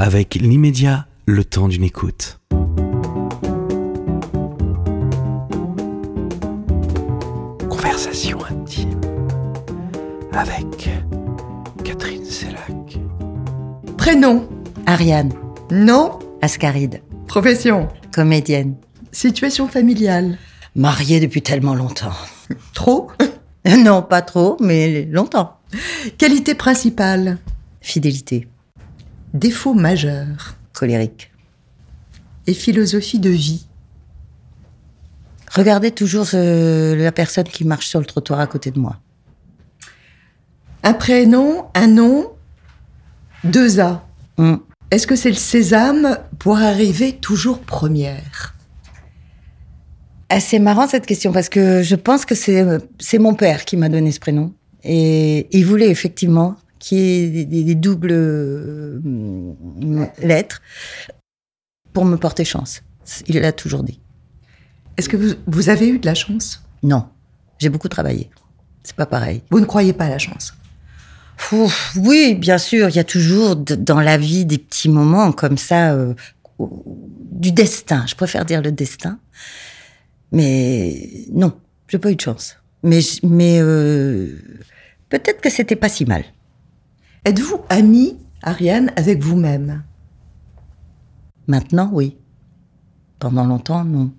avec l'immédiat, le temps d'une écoute. Conversation intime avec Catherine Sellac. Prénom Ariane, Nom Ascaride, Profession comédienne. Situation familiale Mariée depuis tellement longtemps. Trop non, pas trop, mais longtemps. Qualité principale Fidélité, Défaut majeur colérique. Et philosophie de vie Regardez toujours ce- la personne qui marche sur le trottoir à côté de moi. Un prénom, un nom, deux A. Hmm. Est-ce que c'est le sésame pour arriver toujours première? Ah, C'est marrant cette question parce que je pense que c'est c'est mon père qui m'a donné ce prénom et il voulait effectivement qu'il y ait des, des- des doubles euh, lettres pour me porter chance. Il l'a toujours dit. Est-ce que vous, vous avez eu de la chance? Non, j'ai beaucoup travaillé. C'est pas pareil. Vous ne croyez pas à la chance? Ouf, oui, bien sûr, il y a toujours dans la vie des petits moments comme ça, euh, du destin. Je préfère dire le destin. Mais non, j'ai pas eu de chance. Mais euh, peut-être que c'était pas si mal. Êtes-vous amie, Ariane, avec vous-même? Maintenant, oui. Pendant longtemps, non.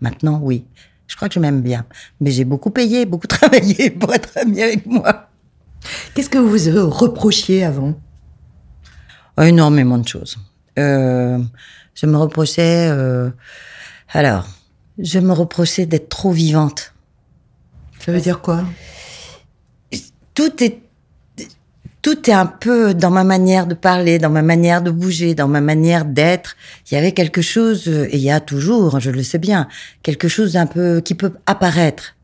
Maintenant, oui. Je crois que je m'aime bien. Mais j'ai beaucoup payé, beaucoup travaillé pour être amie avec moi. Qu'est-ce que vous reprochiez avant? Énormément de choses. Euh, je me reprochais. euh, alors, je me reprochais d'être trop vivante. Ça veut dire quoi? Tout est. Tout est un peu dans ma manière de parler, dans ma manière de bouger, dans ma manière d'être. Il y avait quelque chose, et il y a toujours, je le sais bien, quelque chose un peu qui peut apparaître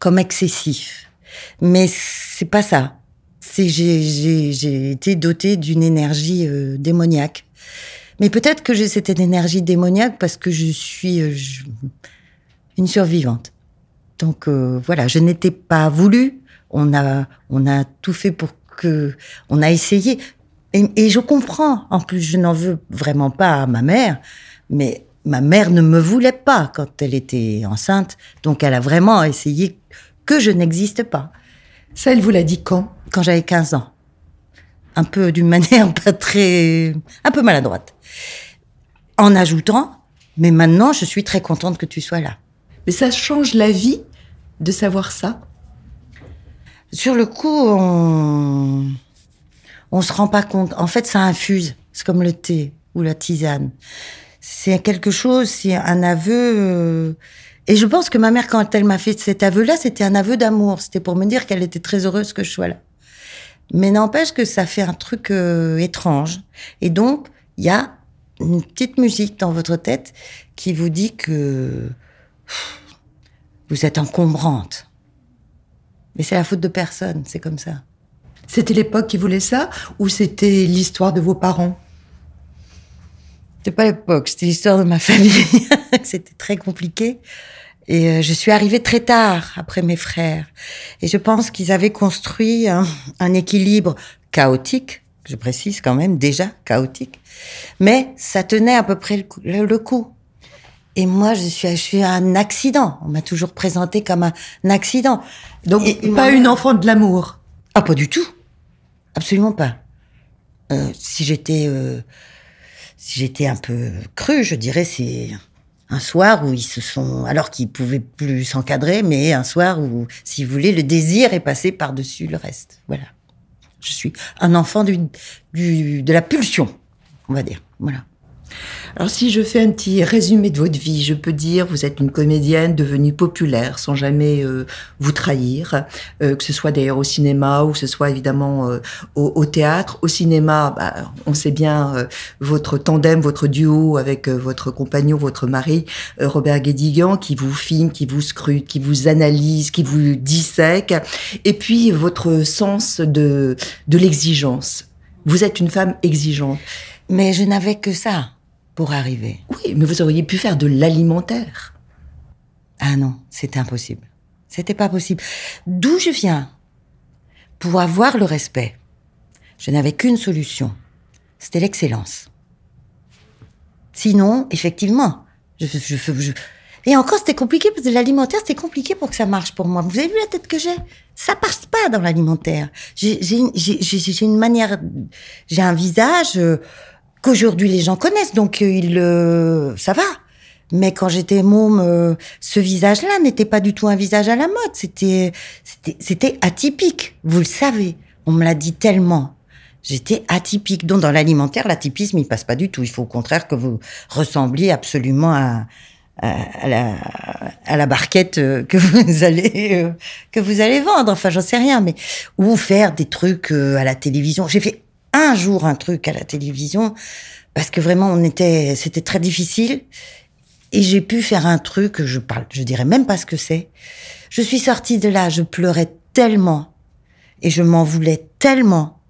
comme excessif. Mais c'est pas ça. C'est j'ai été dotée d'une énergie euh, démoniaque. Mais peut-être que j'ai cette énergie démoniaque parce que je suis euh, une survivante. Donc euh, voilà, je n'étais pas voulue. On a on a tout fait pour que on a essayé. Et, et je comprends. En plus, je n'en veux vraiment pas à ma mère, mais ma mère ne me voulait pas quand elle était enceinte. Donc elle a vraiment essayé que je n'existe pas Ça, elle vous l'a dit quand? Quand j'avais 15 ans. Un peu d'une manière pas très... un peu maladroite. En ajoutant, mais maintenant je suis très contente que tu sois là. Mais ça change la vie de savoir ça? Sur le coup, on... on se rend pas compte. En fait, ça infuse. C'est comme le thé ou la tisane. C'est quelque chose, c'est un aveu... euh, Et je pense que ma mère, quand elle m'a fait cet aveu-là, c'était un aveu d'amour. C'était pour me dire qu'elle était très heureuse que je sois là. Mais n'empêche que ça fait un truc euh, étrange. Et donc, il y a une petite musique dans votre tête qui vous dit que vous êtes encombrante. Mais c'est la faute de personne, c'est comme ça. C'était l'époque qui voulait ça ou c'était l'histoire de vos parents? C'était pas l'époque, c'était l'histoire de ma famille. c'était très compliqué. Et euh, je suis arrivée très tard après mes frères. Et je pense qu'ils avaient construit un, un équilibre chaotique, je précise quand même, déjà chaotique. Mais ça tenait à peu près le coup. le- le coup. Et moi, je suis, je suis un accident. On m'a toujours présenté comme un, un accident. Donc, Et- pas une enfant de l'amour. Ah, pas du tout. Absolument pas. Euh, si j'étais, euh, si j'étais un peu cru, je dirais c'est un soir où ils se sont, alors qu'ils pouvaient plus s'encadrer, mais un soir où, si vous voulez, le désir est passé par-dessus le reste. Voilà. Je suis un enfant du, du, de la pulsion, on va dire. Voilà. Alors si je fais un petit résumé de votre vie, je peux dire vous êtes une comédienne devenue populaire sans jamais euh, vous trahir, euh, que ce soit d'ailleurs au cinéma ou que ce soit évidemment euh, au, au théâtre. Au cinéma, bah, on sait bien euh, votre tandem, votre duo avec euh, votre compagnon, votre mari, euh, Robert Guédiguian, qui vous filme, qui vous scrute, qui vous analyse, qui vous dissèque, et puis votre sens de, de l'exigence. Vous êtes une femme exigeante. Mais je n'avais que ça pour arriver. Oui, mais vous auriez pu faire de l'alimentaire. Ah non, c'était impossible. C'était pas possible. D'où je viens? Pour avoir le respect, je n'avais qu'une solution. C'était l'excellence. Sinon, effectivement, je, je, je- et encore c'était compliqué parce que l'alimentaire c'était compliqué pour que ça marche pour moi. Vous avez vu la tête que j'ai? Ça passe pas dans l'alimentaire. J'ai une manière, j'ai un visage euh, qu'aujourd'hui les gens connaissent, donc euh, ils le, ça va. Mais quand j'étais môme, euh, ce visage-là n'était pas du tout un visage à la mode. C'était, c'était, c'était atypique. Vous le savez. On me l'a dit tellement. J'étais atypique. Donc, dans l'alimentaire, l'atypisme, il passe pas du tout. Il faut au contraire que vous ressembliez absolument à, à, la, à la barquette euh, que vous allez, euh, que vous allez vendre. Enfin, j'en sais rien, mais, ou faire des trucs euh, à la télévision. J'ai fait un jour un truc à la télévision parce que vraiment, on était, c'était très difficile. Et j'ai pu faire un truc, je parle, je dirais même pas ce que c'est. Je suis sortie de là, je pleurais tellement et je m'en voulais tellement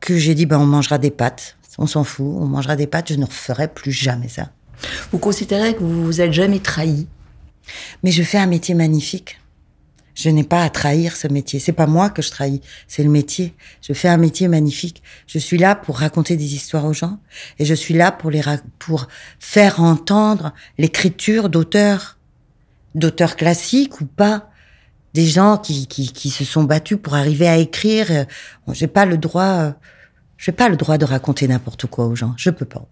que j'ai dit ben on mangera des pâtes, on s'en fout, on mangera des pâtes, je ne referai plus jamais ça. Vous considérez que vous vous êtes jamais trahi? Mais je fais un métier magnifique. Je n'ai pas à trahir ce métier. C'est pas moi que je trahis, c'est le métier. Je fais un métier magnifique. Je suis là pour raconter des histoires aux gens et je suis là pour les pour faire entendre l'écriture d'auteurs, d'auteurs classiques ou pas, des gens qui, qui, qui se sont battus pour arriver à écrire. Euh, bon, J'ai pas le droit, euh, j'ai pas le droit de raconter n'importe quoi aux gens. Je peux pas.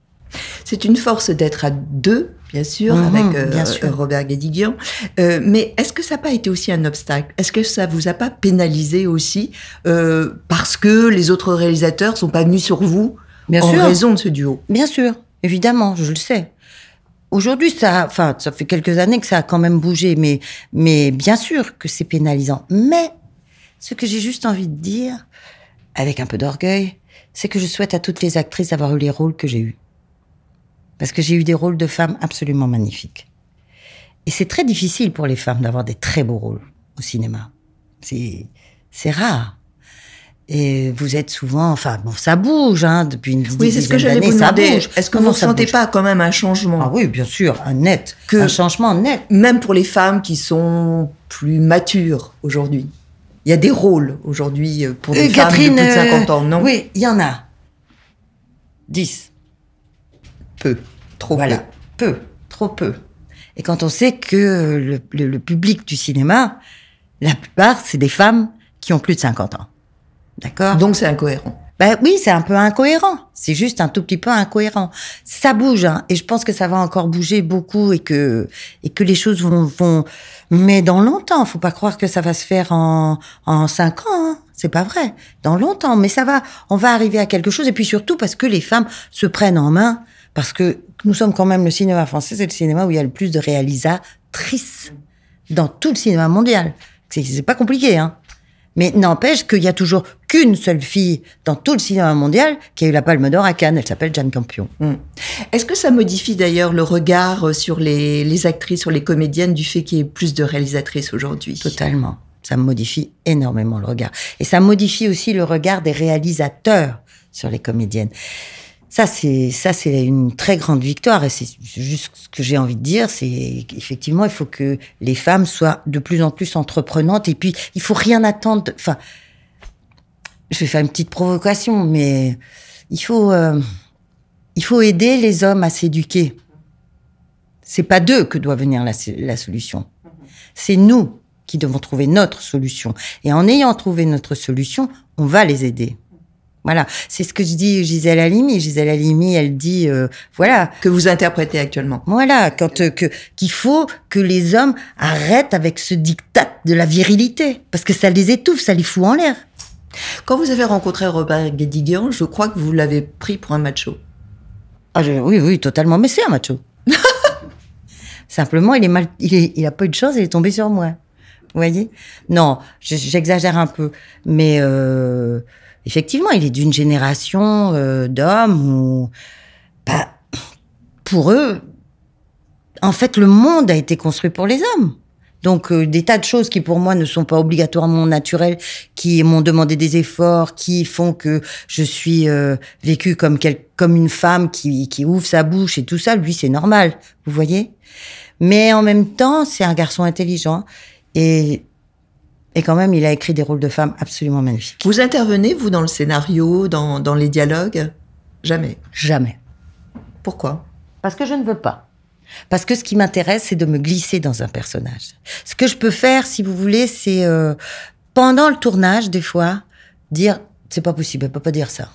C'est une force d'être à deux, bien sûr, Mhm, avec euh, bien sûr. Robert Guédiguian. Euh, mais est-ce que ça n'a pas été aussi un obstacle? Est-ce que ça vous a pas pénalisé aussi euh, parce que les autres réalisateurs sont pas venus sur vous Bien en sûr. raison de ce duo? Bien sûr, évidemment, je le sais. Aujourd'hui, ça, enfin, ça fait quelques années que ça a quand même bougé, mais, mais bien sûr que c'est pénalisant. Mais ce que j'ai juste envie de dire, avec un peu d'orgueil, c'est que je souhaite à toutes les actrices d'avoir eu les rôles que j'ai eus. Parce que j'ai eu des rôles de femmes absolument magnifiques. Et c'est très difficile pour les femmes d'avoir des très beaux rôles au cinéma. C'est, c'est rare. Et vous êtes souvent, enfin, bon, ça bouge, hein, depuis une dizaine Oui, c'est ce que d'années, j'allais vous ça demander. bouge. Est-ce que Comment vous ne sentez pas quand même un changement Ah oui, bien sûr, un net, Que- un changement net. Même pour les femmes qui sont plus matures aujourd'hui. Il y a des rôles aujourd'hui euh, pour des Euh, femmes de plus de 50 ans, euh, non? Oui, il y en a. 10. Peu. Trop Voilà. peu. Peu. Trop peu. Et quand on sait que le, le- le public du cinéma, la plupart, c'est des femmes qui ont plus de 50 ans. D'accord? Donc c'est incohérent. Ben oui, c'est un peu incohérent. C'est juste un tout petit peu incohérent. Ça bouge, hein, et je pense que ça va encore bouger beaucoup et que et que les choses vont vont. Mais dans longtemps, faut pas croire que ça va se faire en en cinq ans. Hein. C'est pas vrai. Dans longtemps, mais ça va. On va arriver à quelque chose. Et puis surtout parce que les femmes se prennent en main, parce que nous sommes quand même le cinéma français, c'est le cinéma où il y a le plus de réalisatrices dans tout le cinéma mondial. C'est pas compliqué, hein. Mais n'empêche qu'il y a toujours qu'une seule fille dans tout le cinéma mondial qui a eu la Palme d'Or à Cannes. Elle s'appelle Jeanne Campion. Est-ce que ça modifie d'ailleurs le regard euh, sur les, les actrices, sur les comédiennes, du fait qu'il y ait plus de réalisatrices aujourd'hui? Totalement. Ça modifie énormément le regard. Et ça modifie aussi le regard des réalisateurs sur les comédiennes. Ça, c'est, ça, c'est une très grande victoire. Et c'est juste ce que j'ai envie de dire, c'est qu'effectivement, il faut que les femmes soient de plus en plus entreprenantes. Et puis, il faut rien attendre. Enfin, je vais faire une petite provocation, mais il faut, euh, il faut aider les hommes à s'éduquer. C'est pas d'eux que doit venir la, la solution. C'est nous qui devons trouver notre solution. Et en ayant trouvé notre solution, on va les aider. Voilà, c'est ce que je dis Gisèle Halimi. Gisèle Halimi, elle dit, euh, voilà, que vous interprétez actuellement voilà, quand euh, que qu'il faut que les hommes arrêtent avec ce diktat de la virilité, parce que ça les étouffe, ça les fout en l'air. Quand vous avez rencontré Robert Guédiguian, je crois que vous l'avez pris pour un macho. Ah, je- oui, oui, totalement. Mais c'est un macho. Simplement, il est mal, il est, il a pas eu de chance, il est tombé sur moi. Vous voyez? Non, je- j'exagère un peu, mais euh, effectivement, il est d'une génération euh, d'hommes où, bah, pour eux, en fait, le monde a été construit pour les hommes. Donc, euh, des tas de choses qui, pour moi, ne sont pas obligatoirement naturelles, qui m'ont demandé des efforts, qui font que je suis euh, vécue comme, quel- comme une femme qui, qui ouvre sa bouche et tout ça. Lui, c'est normal, vous voyez Mais en même temps, c'est un garçon intelligent et, et quand même, il a écrit des rôles de femmes absolument magnifiques. Vous intervenez, vous, dans le scénario, dans, dans les dialogues? Jamais. Jamais. Pourquoi? Parce que je ne veux pas. Parce que ce qui m'intéresse, c'est de me glisser dans un personnage. Ce que je peux faire, si vous voulez, c'est euh, pendant le tournage, des fois, dire c'est pas possible, elle peut pas dire ça.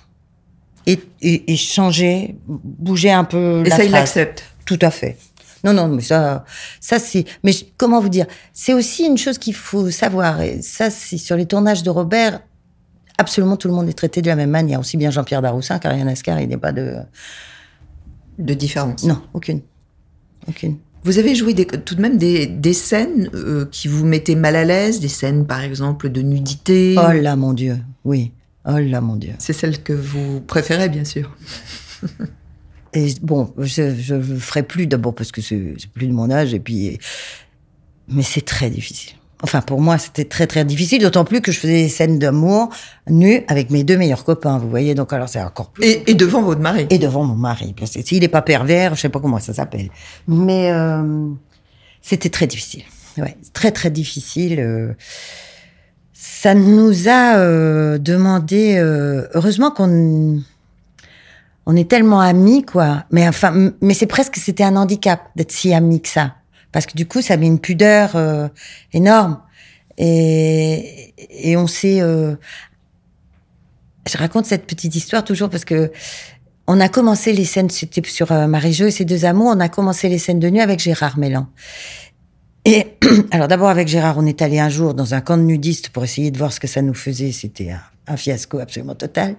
Et, et, et changer, bouger un peu Et la ça, il l'accepte. Tout à fait. Non, non, mais ça, ça c'est. Mais je- comment vous dire C'est aussi une chose qu'il faut savoir. Et ça, c'est sur les tournages de Robert. Absolument, tout le monde est traité de la même manière. Aussi bien Jean-Pierre Daroussin qu'Ariane Ascar, il n'est pas de. De différence. Non, aucune, aucune. Vous avez joué des- tout de même des, des scènes euh, qui vous mettaient mal à l'aise, des scènes par exemple de nudité. Oh là, mon Dieu, oui. Oh là, mon Dieu. C'est celle que vous préférez, bien sûr. Et bon, je, je le ferai plus d'abord parce que c'est c'est plus de mon âge et puis. Mais c'est très difficile. Enfin, pour moi, c'était très très difficile, d'autant plus que je faisais des scènes d'amour nues avec mes deux meilleurs copains, vous voyez. Donc alors, c'est encore plus. Et, et devant votre mari. et devant mon mari. Parce que S'il n'est pas pervers, je sais pas comment ça s'appelle. Mais euh, c'était très difficile. Ouais, très très difficile. euh. Ça nous a euh, demandé. euh, heureusement qu'on on est tellement amis, quoi. Mais enfin, mais c'est presque c'était un handicap d'être si amis que ça, parce que du coup, ça met une pudeur euh, énorme. Et, et on s'est. euh, je raconte cette petite histoire toujours parce que on a commencé les scènes, c'était sur euh, Marie-Jo et ses deux amours, on a commencé les scènes de nuit avec Gérard Mélan. Et alors d'abord avec Gérard, on est allé un jour dans un camp de nudistes pour essayer de voir ce que ça nous faisait. C'était un, un fiasco absolument total.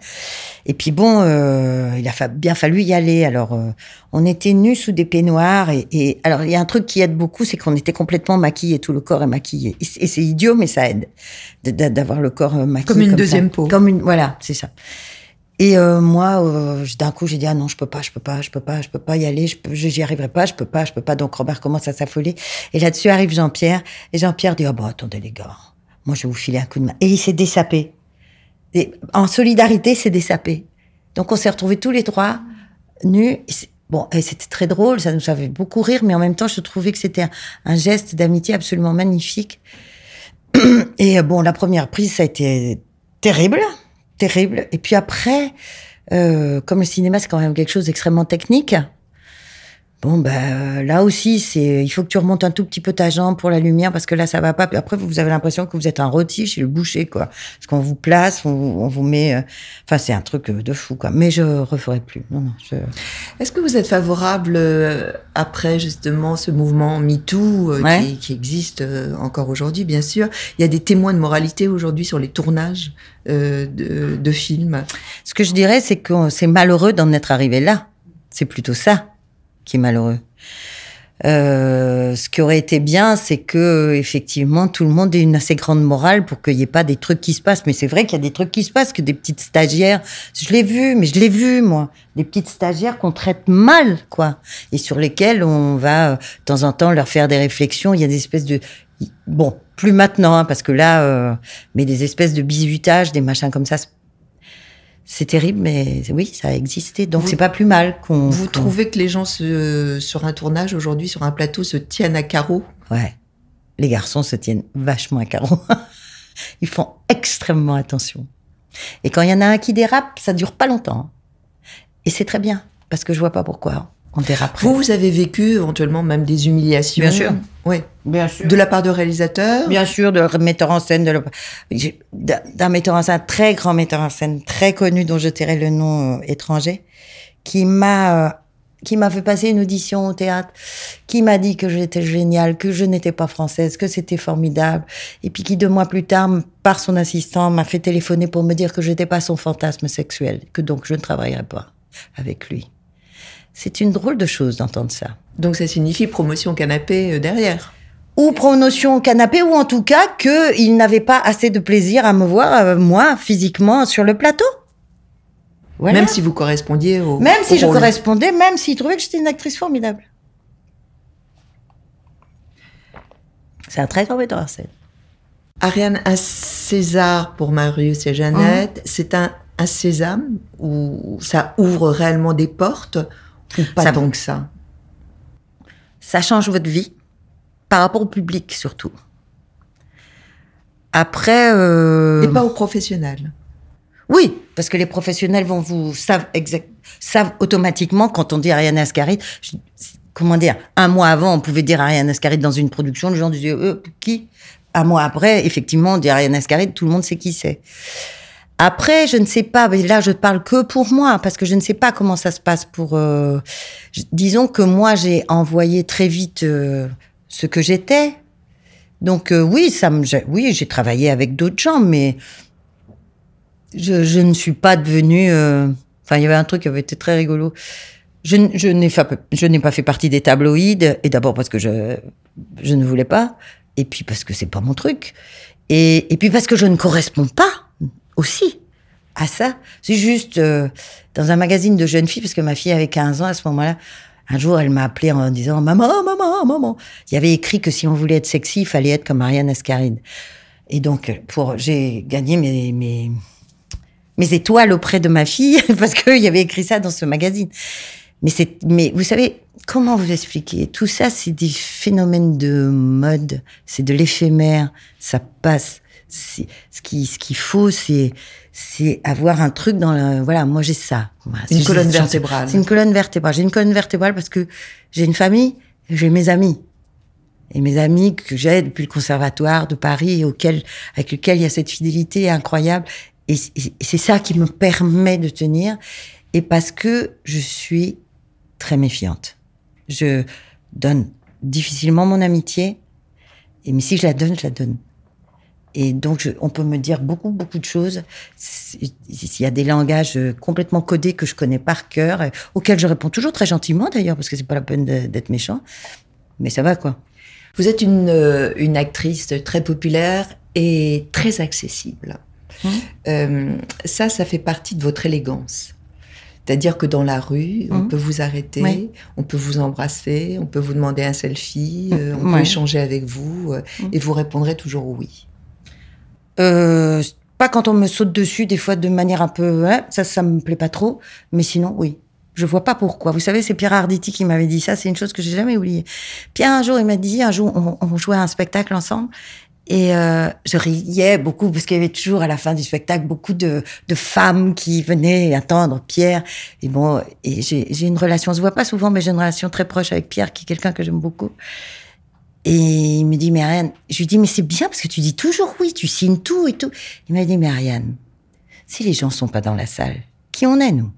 Et puis bon, euh, il a fa- bien fallu y aller. Alors euh, on était nus sous des peignoirs et, et alors il y a un truc qui aide beaucoup, c'est qu'on était complètement maquillés, tout le corps est maquillé. Et c'est idiot, mais ça aide de- de- d'avoir le corps euh, maquillé Comme une ça. deuxième peau. Comme une, voilà, c'est ça. Et euh, moi, euh, d'un coup, j'ai dit ah non, je peux pas, je peux pas, je peux pas, je peux pas y aller, je j'y arriverai pas, je peux pas, je peux pas. Donc Robert commence à s'affoler. Et là-dessus arrive Jean-Pierre, et Jean-Pierre dit ah bon attendez les gars, moi je vais vous filer un coup de main. Et il s'est dessapé. En solidarité, c'est dessapé. Donc on s'est retrouvés tous les trois nus. Et Bon, et c'était très drôle, ça nous fait beaucoup rire, mais en même temps, je trouvais que c'était un, un geste d'amitié absolument magnifique. Et euh, bon, la première prise, ça a été terrible, terrible. Et puis après, euh, comme le cinéma, c'est quand même quelque chose d'extrêmement technique. Bon, ben là aussi, c'est il faut que tu remontes un tout petit peu ta jambe pour la lumière parce que là, ça va pas. Puis après, vous avez l'impression que vous êtes un rôti chez le boucher, quoi. Parce qu'on vous place, on, on vous met. euh, Enfin, c'est un truc euh, de fou, quoi. Mais je referai plus. Non, non. Je... Est-ce que vous êtes favorable euh, après justement ce mouvement MeToo euh, Ouais. qui, qui existe encore aujourd'hui, bien sûr? Il y a des témoins de moralité aujourd'hui sur les tournages de, de films. Ce que je dirais, c'est que c'est malheureux d'en être arrivé là. C'est plutôt ça qui est malheureux. Euh, ce qui aurait été bien, c'est que effectivement tout le monde ait une assez grande morale pour qu'il n'y ait pas des trucs qui se passent. Mais c'est vrai qu'il y a des trucs qui se passent, que des petites stagiaires, je l'ai vu, mais je l'ai vu moi, des petites stagiaires qu'on traite mal, quoi, et sur lesquelles on va euh, de temps en temps leur faire des réflexions. Il y a des espèces de bon, plus maintenant, hein, parce que là, euh, mais des espèces de bizutage, des machins comme ça, c'est terrible, mais oui, ça a existé. Donc c'est pas plus mal qu'on. Vous trouvez que les gens se, sur un tournage aujourd'hui, sur un plateau, se tiennent à carreau Ouais. Les garçons se tiennent vachement à carreau. Ils font extrêmement attention. Et quand il y en a un qui dérape, ça dure pas longtemps. Et c'est très bien, parce que je vois pas pourquoi on déraperait. Vous, vous avez vécu éventuellement même des humiliations Bien sûr. Oui. bien sûr. De la part de réalisateurs Bien sûr, de metteur en scène, de le- d'un metteur en scène, très grand metteur en scène, très connu, dont je tairai le nom euh, étranger, qui m'a euh, qui m'a fait passer une audition au théâtre, qui m'a dit que j'étais géniale, que je n'étais pas française, que c'était formidable, et puis qui deux mois plus tard, par son assistant, m'a fait téléphoner pour me dire que j'étais pas son fantasme sexuel, que donc je ne travaillerais pas avec lui. C'est une drôle de chose d'entendre ça. Donc ça signifie promotion canapé euh, derrière. ou promotion au canapé, ou en tout cas qu'il n'avait pas assez de plaisir à me voir, euh, moi, physiquement, sur le plateau. Voilà. Même si vous correspondiez au. Même si je correspondais, même s'il trouvait que j'étais une actrice formidable. C'est un très grand en scène. Ariane, un César pour Marius et Jeannette, Mmh. c'est un, un sésame où ça ouvre réellement des portes ou pas Ça- tant que ça Ça change votre vie, par rapport au public surtout. Après... euh, Et pas aux professionnels. Oui, parce que les professionnels vont vous savent exact. ça, automatiquement, quand on dit Ariane Ascaride, je- comment dire, un mois avant, on pouvait dire Ariane Ascaride dans une production, les gens disaient, euh, qui? Un mois après, effectivement, on dit Ariane Ascaride, tout le monde sait qui c'est. Après, je ne sais pas, là, je parle que pour moi, parce que je ne sais pas comment ça se passe pour... euh, disons que moi, j'ai envoyé très vite euh, ce que j'étais. Donc euh, oui, ça me, oui, j'ai travaillé avec d'autres gens, mais je, je ne suis pas devenue. euh, Enfin, il y avait un truc qui avait été très rigolo. Je, je n'ai pas fait partie des tabloïds, et d'abord parce que je, je ne voulais pas, et puis parce que c'est pas mon truc, et, et puis parce que je ne corresponds pas aussi à ça. C'est juste euh, dans un magazine de jeunes filles, parce que ma fille avait 15 ans à ce moment-là. Un jour, elle m'a appelé en disant Maman, maman, maman. Il y avait écrit que si on voulait être sexy, il fallait être comme Ariane Ascaride. Et donc, pour, j'ai gagné mes, mes, mes étoiles auprès de ma fille parce qu'il y avait écrit ça dans ce magazine. Mais c'est, mais vous savez, comment vous expliquer? Tout ça, c'est des phénomènes de mode, c'est de l'éphémère, ça passe. Ce qui, ce qu'il faut, c'est, c'est avoir un truc dans le, voilà, moi j'ai ça. Voilà, Une colonne vertébrale. C'est une colonne vertébrale. J'ai une colonne vertébrale parce que j'ai une famille, et j'ai mes amis. Et mes amis que j'ai depuis le conservatoire de Paris, auquel, avec lesquels il y a cette fidélité incroyable. Et, et c'est ça qui me permet de tenir. Et parce que je suis très méfiante. Je donne difficilement mon amitié. Et mais si je la donne, je la donne. Et donc, je- on peut me dire beaucoup, beaucoup de choses. S'il y a des langages euh, complètement codés que je connais par cœur, auxquels je réponds toujours très gentiment d'ailleurs, parce que c'est pas la peine d'être méchant. Mais ça va, quoi. Vous êtes une, euh, une actrice très populaire et très accessible. Mhm. Euh, ça, ça fait partie de votre élégance. C'est-à-dire que dans la rue, on Mhm. peut vous arrêter, Oui. on peut vous embrasser, on peut vous demander un selfie, euh, on peut Ouais. échanger avec vous euh, et vous répondrez toujours oui. Euh, pas quand on me saute dessus, des fois de manière un peu, hein, ça, ça me plaît pas trop. Mais sinon, oui. Je vois pas pourquoi. Vous savez, c'est Pierre Arditi qui m'avait dit ça. C'est une chose que j'ai jamais oubliée. Pierre, un jour, il m'a dit, un jour, on, jouait à un spectacle ensemble. Et euh, je riais beaucoup parce qu'il y avait toujours à la fin du spectacle beaucoup de, de femmes qui venaient attendre Pierre. Et bon, et j'ai j'ai une relation, on se voit pas souvent, mais j'ai une relation très proche avec Pierre, qui est quelqu'un que j'aime beaucoup. Et il me dit, mais Ariane, je lui dis, mais c'est bien parce que tu dis toujours oui, tu signes tout et tout. Il m'a dit, mais Ariane, si les gens sont pas dans la salle, qui on est, nous?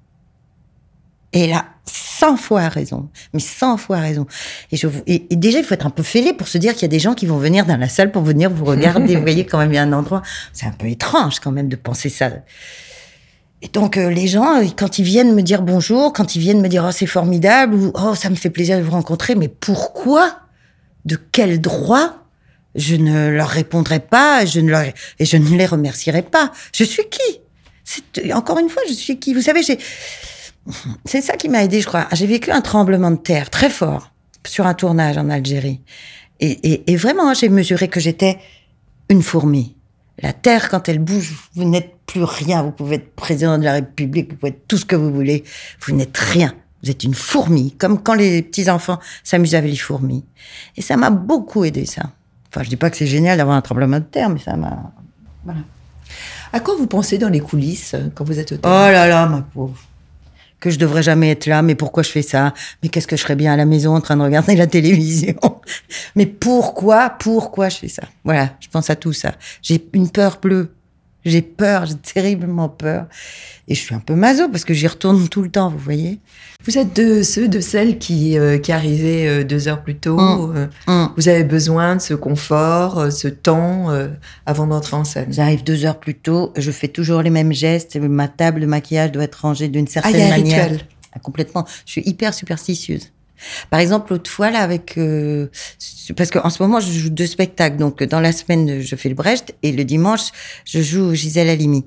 Et là, 100 fois raison, mais 100 fois raison. Et, je, vous- et, déjà, il faut être un peu fêlé pour se dire qu'il y a des gens qui vont venir dans la salle pour venir vous regarder. vous voyez, quand même, il y a un endroit. C'est un peu étrange, quand même, de penser ça. Et donc, euh, les gens, euh, quand ils viennent me dire bonjour, quand ils viennent me dire, oh, c'est formidable, ou, oh, ça me fait plaisir de vous rencontrer, mais pourquoi? De quel droit je ne leur répondrai pas je ne leur, et je ne les remercierai pas Je suis qui? Encore une fois, je suis qui? Vous savez, c'est ça qui m'a aidé, je crois. J'ai vécu un tremblement de terre très fort sur un tournage en Algérie. Et vraiment, j'ai mesuré que j'étais une fourmi. La terre, quand elle bouge, vous n'êtes plus rien. Vous pouvez être président de la République, vous pouvez être tout ce que vous voulez. Vous n'êtes rien. Vous êtes une fourmi, comme quand les petits-enfants s'amusent avec les fourmis. Et ça m'a beaucoup aidé, ça. Enfin, je dis pas que c'est génial d'avoir un tremblement de terre, mais ça m'a... À quoi vous pensez dans les coulisses euh, quand vous êtes au Oh théâtre là là, ma pauvre. Que je devrais jamais être là, mais pourquoi je fais ça? Mais qu'est-ce que je serais bien à la maison en train de regarder la télévision? Mais pourquoi, pourquoi je fais ça? Voilà, je pense à tout ça. J'ai une peur bleue. J'ai peur, j'ai terriblement peur. Et je suis un peu maso parce que j'y retourne tout le temps, vous voyez Vous êtes de ceux, de celles qui, euh, qui arrivaient euh, deux heures plus tôt. Mm. euh, Hum. vous avez besoin de ce confort, euh, ce temps avant d'entrer en scène. J'arrive deux heures plus tôt, je fais toujours les mêmes gestes, ma table de maquillage doit être rangée d'une Ah, certaine il y a un manière. rituel. Ah, complètement. Je suis hyper superstitieuse. Par exemple, l'autre fois, là, avec... parce qu'en ce moment, je joue deux spectacles. Donc, dans la semaine, je fais le Brecht et le dimanche, je joue Gisèle Halimi.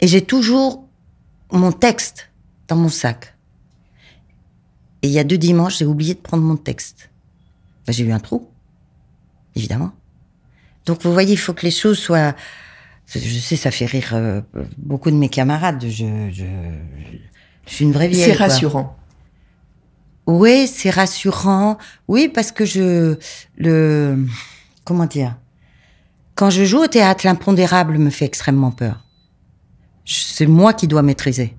Et j'ai toujours mon texte dans mon sac. Et il y a deux dimanches, j'ai oublié de prendre mon texte. Ben, j'ai eu un trou, évidemment. Donc, vous voyez, il faut que les choses soient... Je sais, ça fait rire euh, beaucoup de mes camarades. Je, je, je suis une vraie vieille. C'est rassurant. Oui, c'est rassurant. Oui, parce que je le comment dire? Quand je joue au théâtre, l'impondérable me fait extrêmement peur. C'est moi qui dois maîtriser.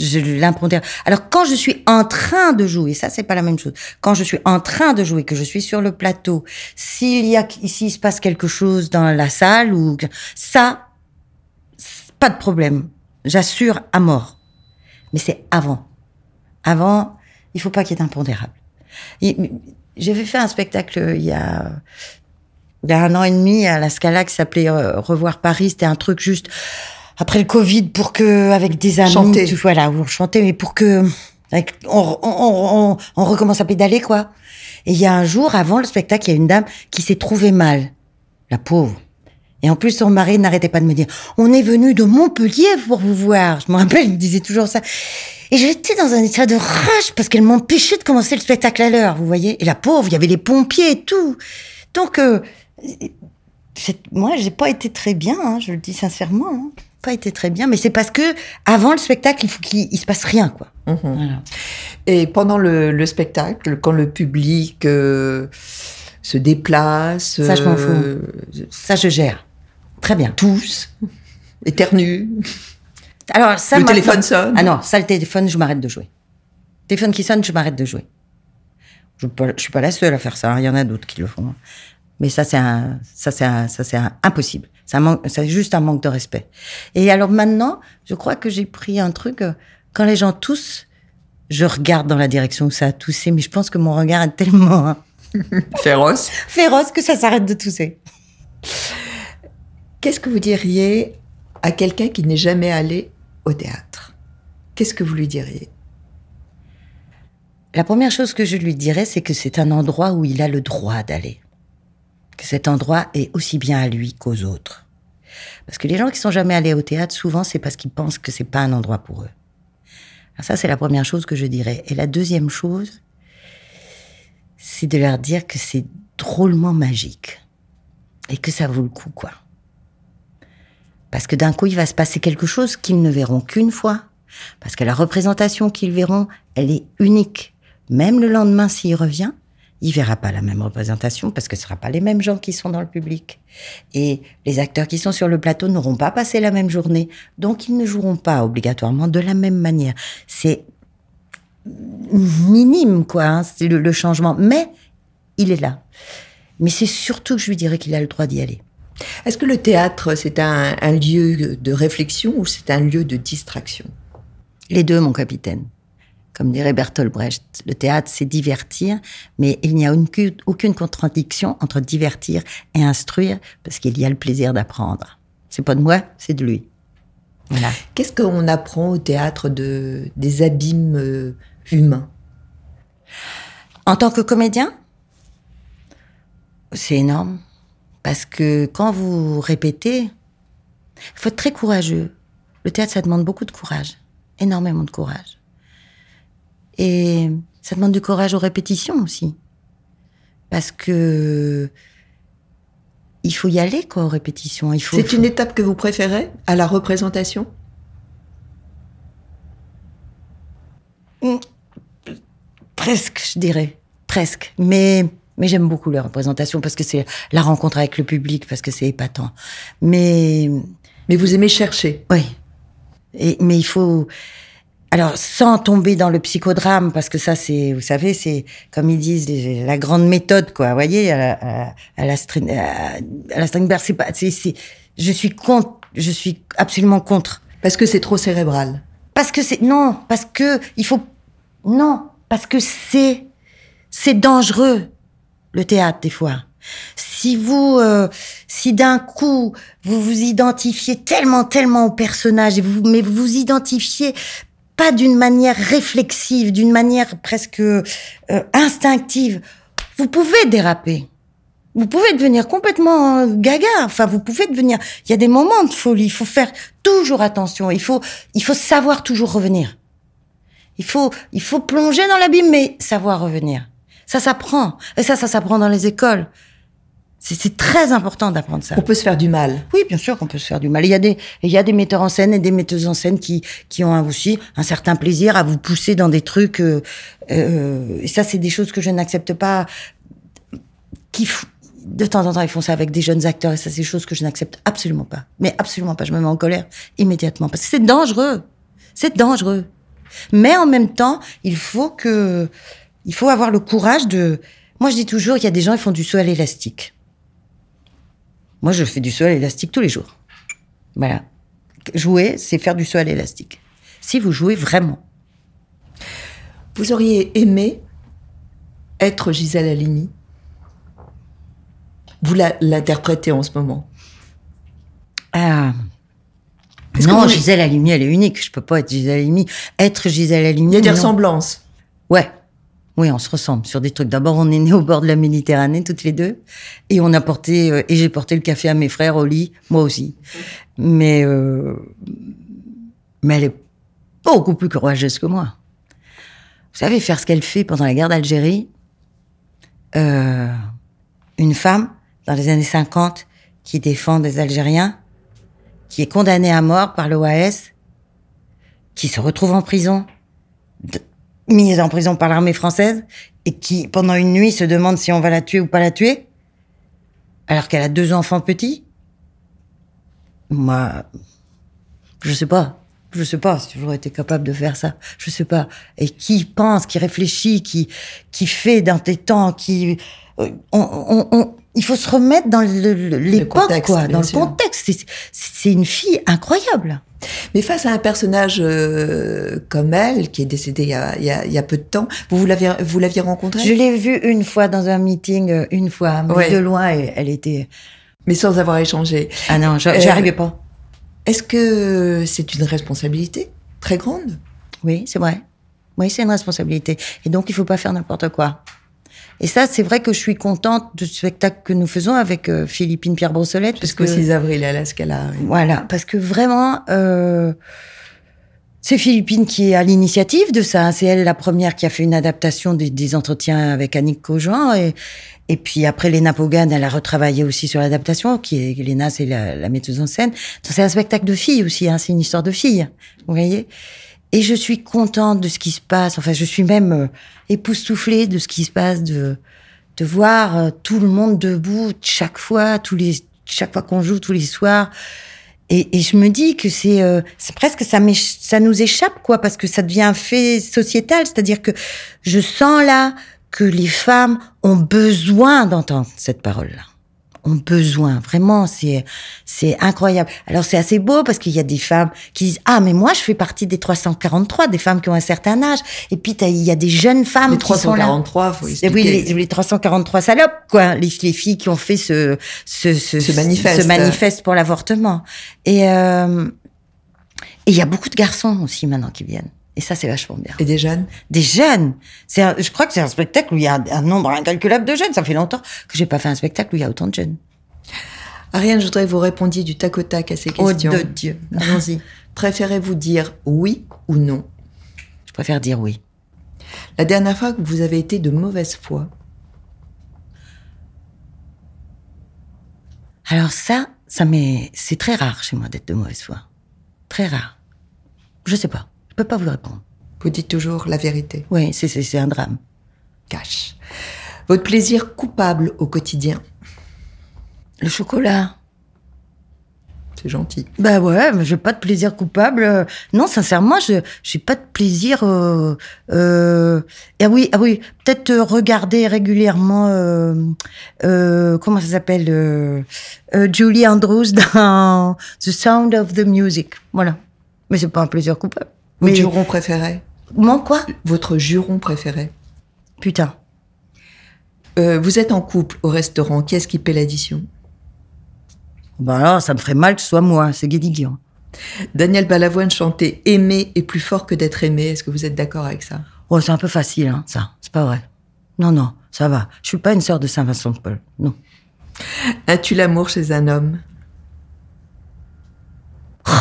L'impondérable. Alors quand je suis en train de jouer, ça c'est pas la même chose. Quand je suis en train de jouer, que je suis sur le plateau, s'il y a, s'il se passe quelque chose dans la salle ou ça, pas de problème. J'assure à mort. Mais c'est avant. Avant, il faut pas qu'il y ait d'impondérable. J'avais fait un spectacle il y a il y a un an et demi à la Scala qui s'appelait euh, Revoir Paris. C'était un truc juste après le Covid pour que, avec des amis, chanter. Tu, voilà, on chantait, mais pour que, avec, on, on, on, on, recommence à pédaler, quoi. Et il y a un jour, avant le spectacle, il y a une dame qui s'est trouvée mal. La pauvre. Et en plus, son mari n'arrêtait pas de me dire, on est venu de Montpellier pour vous voir. Je me rappelle, il me disait toujours ça. Et j'étais dans un état de rage parce qu'elle m'empêchait de commencer le spectacle à l'heure, vous voyez. Et la pauvre, il y avait les pompiers et tout. Donc, euh, moi, j'ai pas été très bien, hein, je le dis sincèrement. Hein. Pas été très bien, mais c'est parce que avant le spectacle, il faut qu'il se passe rien, quoi. Mmh. Voilà. Et pendant le, le, spectacle, quand le public euh, se déplace, ça je m'en fous. Euh, ça je gère. Très bien. Tous, éternue. Alors ça. Le téléphone sonne. Ah non, ça le téléphone, je m'arrête de jouer. Téléphone qui sonne, je m'arrête de jouer. Je, ne suis pas la seule à faire ça. Il y en a d'autres qui le font. Mais ça, c'est ça, c'est ça, impossible. C'est juste un manque de respect. Et alors maintenant, je crois que j'ai pris un truc. euh, Quand les gens toussent, je regarde dans la direction où ça a toussé, mais je pense que mon regard est tellement hein, Féroce. féroce que ça s'arrête de tousser. Qu'est-ce que vous diriez à quelqu'un qui n'est jamais allé au théâtre? Qu'est-ce que vous lui diriez? La première chose que je lui dirais, c'est que c'est un endroit où il a le droit d'aller. Que cet endroit est aussi bien à lui qu'aux autres. Parce que les gens qui sont jamais allés au théâtre, souvent, c'est parce qu'ils pensent que c'est pas un endroit pour eux. Alors ça, c'est la première chose que je dirais. Et la deuxième chose, c'est de leur dire que c'est drôlement magique. Et que ça vaut le coup, quoi. Parce que d'un coup, il va se passer quelque chose qu'ils ne verront qu'une fois. Parce que la représentation qu'ils verront, elle est unique. Même le lendemain, s'il revient, il verra pas la même représentation parce que ce sera pas les mêmes gens qui sont dans le public. Et les acteurs qui sont sur le plateau n'auront pas passé la même journée. Donc, ils ne joueront pas obligatoirement de la même manière. C'est minime, quoi, hein, c'est le, le changement. Mais il est là. Mais c'est surtout que je lui dirais qu'il a le droit d'y aller. Est-ce que le théâtre, c'est un, un lieu de réflexion ou c'est un lieu de distraction? Les deux, mon capitaine. Comme dirait Bertolt Brecht, le théâtre, c'est divertir, mais il n'y a aucune, aucune contradiction entre divertir et instruire, parce qu'il y a le plaisir d'apprendre. C'est pas de moi, c'est de lui. Voilà. Qu'est-ce qu'on apprend au théâtre de, des abîmes euh, humains? En tant que comédien, c'est énorme. Parce que quand vous répétez, il faut être très courageux. Le théâtre, ça demande beaucoup de courage. Énormément de courage. Et ça demande du courage aux répétitions aussi. Parce que il faut y aller quoi aux répétitions. Il faut. C'est une étape que vous préférez à la représentation? Presque, je dirais. Presque. Mais, mais j'aime beaucoup les représentations parce que c'est la rencontre avec le public, parce que c'est épatant. Mais. Mais vous aimez chercher Oui. Et, mais il faut. Alors, sans tomber dans le psychodrame, parce que ça, c'est, vous savez, c'est, comme ils disent, la grande méthode, quoi. Vous voyez, à la, à, à la, String, à, à la Strindberg, c'est pas, c'est, c'est, je suis contre, je suis absolument contre. Parce que c'est trop cérébral. Parce que c'est, non, parce que il faut, non, parce que c'est, c'est dangereux, le théâtre, des fois. Si vous, euh, si d'un coup, vous vous identifiez tellement, tellement au personnage, et vous, mais vous vous identifiez pas d'une manière réflexive, d'une manière presque euh, instinctive, vous pouvez déraper. Vous pouvez devenir complètement gaga. Enfin, vous pouvez devenir. Il y a des moments de folie. Il faut faire toujours attention. Il faut, il faut savoir toujours revenir. Il faut, il faut plonger dans l'abîme, mais savoir revenir. Ça s'apprend. Et ça, ça s'apprend dans les écoles. C'est très important d'apprendre ça. On peut se faire du mal. Oui, bien sûr qu'on peut se faire du mal. Il y a des, il y a des metteurs en scène et des metteuses en scène qui, qui ont aussi un certain plaisir à vous pousser dans des trucs. Euh, euh, et ça, c'est des choses que je n'accepte pas. Qui, de temps en temps, ils font ça avec des jeunes acteurs et ça, c'est des choses que je n'accepte absolument pas. Mais absolument pas. Je me mets en colère immédiatement parce que c'est dangereux. C'est dangereux. Mais en même temps, il faut que, il faut avoir le courage de. Moi, je dis toujours, il y a des gens qui font du saut à l'élastique. Moi, je fais du saut à l'élastique tous les jours. Voilà. Jouer, c'est faire du saut à l'élastique. Si vous jouez vraiment. Vous auriez aimé être Gisèle Halimi? Vous l'interprétez en ce moment? Ah. Non, vous- Gisèle Halimi, elle est unique. Je peux pas être Gisèle Halimi. Être Gisèle Halimi. Il y a des non. ressemblances. Ouais. Oui, on se ressemble sur des trucs. D'abord, on est nés au bord de la Méditerranée, toutes les deux. Et on a porté, euh, et j'ai porté le café à mes frères au lit, moi aussi. Mais, euh, mais elle est beaucoup plus courageuse que moi. Vous savez, faire ce qu'elle fait pendant la guerre d'Algérie, euh, une femme, dans les années 50, qui défend des Algériens, qui est condamnée à mort par l'OAS, qui se retrouve en prison, mise en prison par l'armée française, et qui, pendant une nuit, se demande si on va la tuer ou pas la tuer, alors qu'elle a deux enfants petits. Moi, je sais pas. Je sais pas si j'aurais été capable de faire ça. Je sais pas. Et qui pense, qui réfléchit, qui, qui fait dans tes temps, qui, euh, on, on- on- il faut se remettre dans l'époque, quoi, dans le contexte. C'est- C'est une fille incroyable. Mais face à un personnage euh, comme elle, qui est décédé il y a, il y a- il y a peu de temps, vous, vous l'aviez vous l'aviez rencontrée? Je l'ai vue une fois dans un meeting, euh, une fois, mais Ouais. de loin, et elle était. Mais sans avoir échangé. Ah non, je- Euh, j'y arrivais pas. Est-ce que c'est une responsabilité très grande? Oui, c'est vrai. Oui, c'est une responsabilité. Et donc, il faut pas faire n'importe quoi. Et ça, c'est vrai que je suis contente du spectacle que nous faisons avec euh, Philippine Pierre Brossolette. Parce que, 6 avril à la Scala. oui. voilà, parce que vraiment, euh, c'est Philippine qui est à l'initiative de ça. C'est elle la première qui a fait une adaptation des, des entretiens avec Annick Cogent. Et, et puis après, Léna Pogan, elle a retravaillé aussi sur l'adaptation. Qui est, Léna, c'est la, la metteuse en scène. C'est un spectacle de filles aussi. Hein, c'est une histoire de filles. Vous voyez Et je suis contente de ce qui se passe. Enfin, je suis même euh, époustouflée de ce qui se passe, de, de voir euh, tout le monde debout chaque fois, tous les, chaque fois qu'on joue, tous les soirs. Et, et je me dis que c'est euh, presque ça, ça nous échappe quoi parce que ça devient un fait sociétal, c'est-à-dire que je sens là que les femmes ont besoin d'entendre cette parole-là. Ont besoin, vraiment, c'est c'est incroyable. Alors c'est assez beau parce qu'il y a des femmes qui disent ah mais moi je fais partie des 343, des femmes qui ont un certain âge. Et puis il y a des jeunes femmes Les qui sont là. 343, faut Et expliquer. Oui, les, les 343 salopes, quoi. Les, les filles qui ont fait ce, ce, ce, Ce manifeste. ce manifeste pour l'avortement. Et euh, et il y a beaucoup de garçons aussi maintenant qui viennent. Et ça, c'est vachement bien. Et des jeunes? Des jeunes. C'est, un- je crois que c'est un spectacle où il y a un, un nombre incalculable de jeunes. Ça fait longtemps que j'ai pas fait un spectacle où il y a autant de jeunes. Ariane, je voudrais que vous répondiez du tac au tac à ces Oh questions. de Dieu. Allons-y. Préférez-vous dire oui ou non? Je préfère dire oui. La dernière fois que vous avez été de mauvaise foi Alors ça, ça m'est, c'est très rare chez moi d'être de mauvaise foi. Très rare. Je sais pas. Je peux pas vous répondre. Vous dites toujours la vérité. Oui, c'est, c'est, c'est un drame. Cache. Votre plaisir coupable au quotidien Le chocolat. C'est gentil. Bah ouais, mais j'ai pas de plaisir coupable. Non, sincèrement, je j'ai pas de plaisir. Euh, euh, ah oui, ah oui, peut-être euh, regarder régulièrement. Euh, comment ça s'appelle Julie Andrews dans The Sound of the Music. Voilà. Mais c'est pas un plaisir coupable. Votre Mais juron préféré mon quoi? Votre juron préféré Putain. Euh, Vous êtes en couple au restaurant. Qui est-ce qui paie l'addition? Bah alors, ça me ferait mal que ce soit moi. C'est Guédiguian. Daniel Balavoine chantait Aimer est plus fort que d'être aimé. Est-ce que vous êtes d'accord avec ça? Oh, c'est un peu facile, hein, ça. C'est pas vrai. Non, non, ça va. Je suis pas une sœur de Saint Vincent de Paul. Non. As-tu l'amour chez un homme?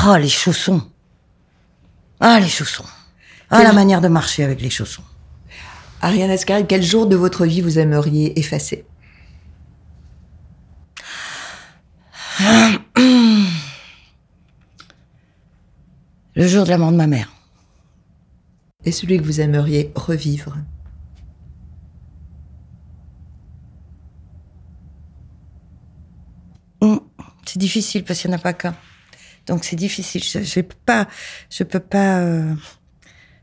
Oh, les chaussons. Ah, les chaussons. Ah, Quel- la manière de marcher avec les chaussons. Ariane Ascari, quel jour de votre vie vous aimeriez effacer? Le jour de la mort de ma mère. Et celui que vous aimeriez revivre? Hum, C'est difficile parce qu'il n'y en a pas qu'un. Donc c'est difficile. Je, je peux pas, je peux pas, euh,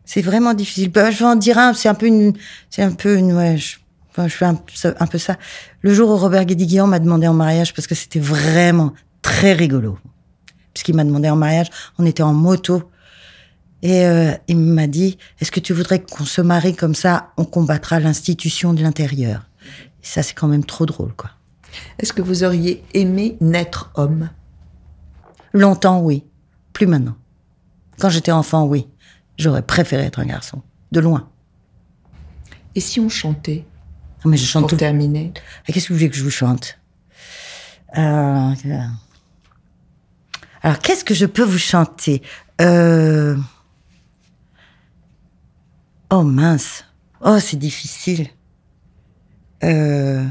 C'est vraiment difficile. Bah, je vais en dire un, c'est un peu une, c'est un peu une, ouais, je, enfin, je fais un, peu ça. Le jour où Robert Guédiguian m'a demandé en mariage, parce que c'était vraiment très rigolo. Puisqu'il m'a demandé en mariage, on était en moto. Et euh, il m'a dit, est-ce que tu voudrais qu'on se marie comme ça, on combattra l'institution de l'intérieur. Ça, c'est quand même trop drôle, quoi. Est-ce que vous auriez aimé naître homme? Longtemps, oui. Plus maintenant. Quand j'étais enfant, oui. J'aurais préféré être un garçon. De loin. Et si on chantait? Ah, Mais je chante Pour tout. terminer. Et Qu'est-ce que vous voulez que je vous chante? Euh, Alors, qu'est-ce que je peux vous chanter? Euh, Oh mince. Oh, c'est difficile. Euh...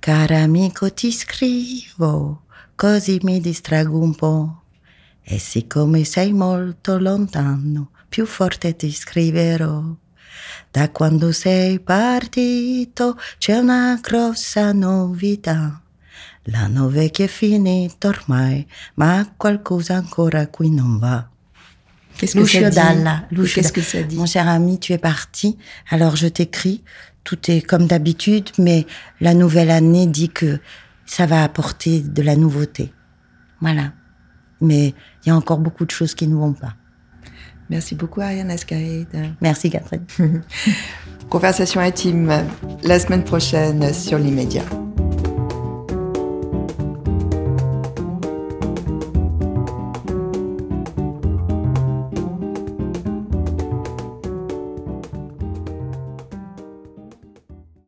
Caro amico ti scrivo, così mi distraggo un po'. E siccome sei molto lontano, più forte ti scriverò. Da quando sei partito c'è una grossa novità. L'anno vecchio è finito ormai, ma qualcosa ancora qui non va. Qu'est-ce que Lucio ça dit? Dalla, Et Lucio Qu'est-ce Dalla. que ça dit? Mon cher ami, tu es parti. Alors je t'écris. Tout est comme d'habitude, mais la nouvelle année dit que ça va apporter de la nouveauté. Voilà. Mais il y a encore beaucoup de choses qui ne vont pas. Merci beaucoup, Ariane Ascaride. Merci Catherine. Conversation intime la semaine prochaine sur l'immédiat.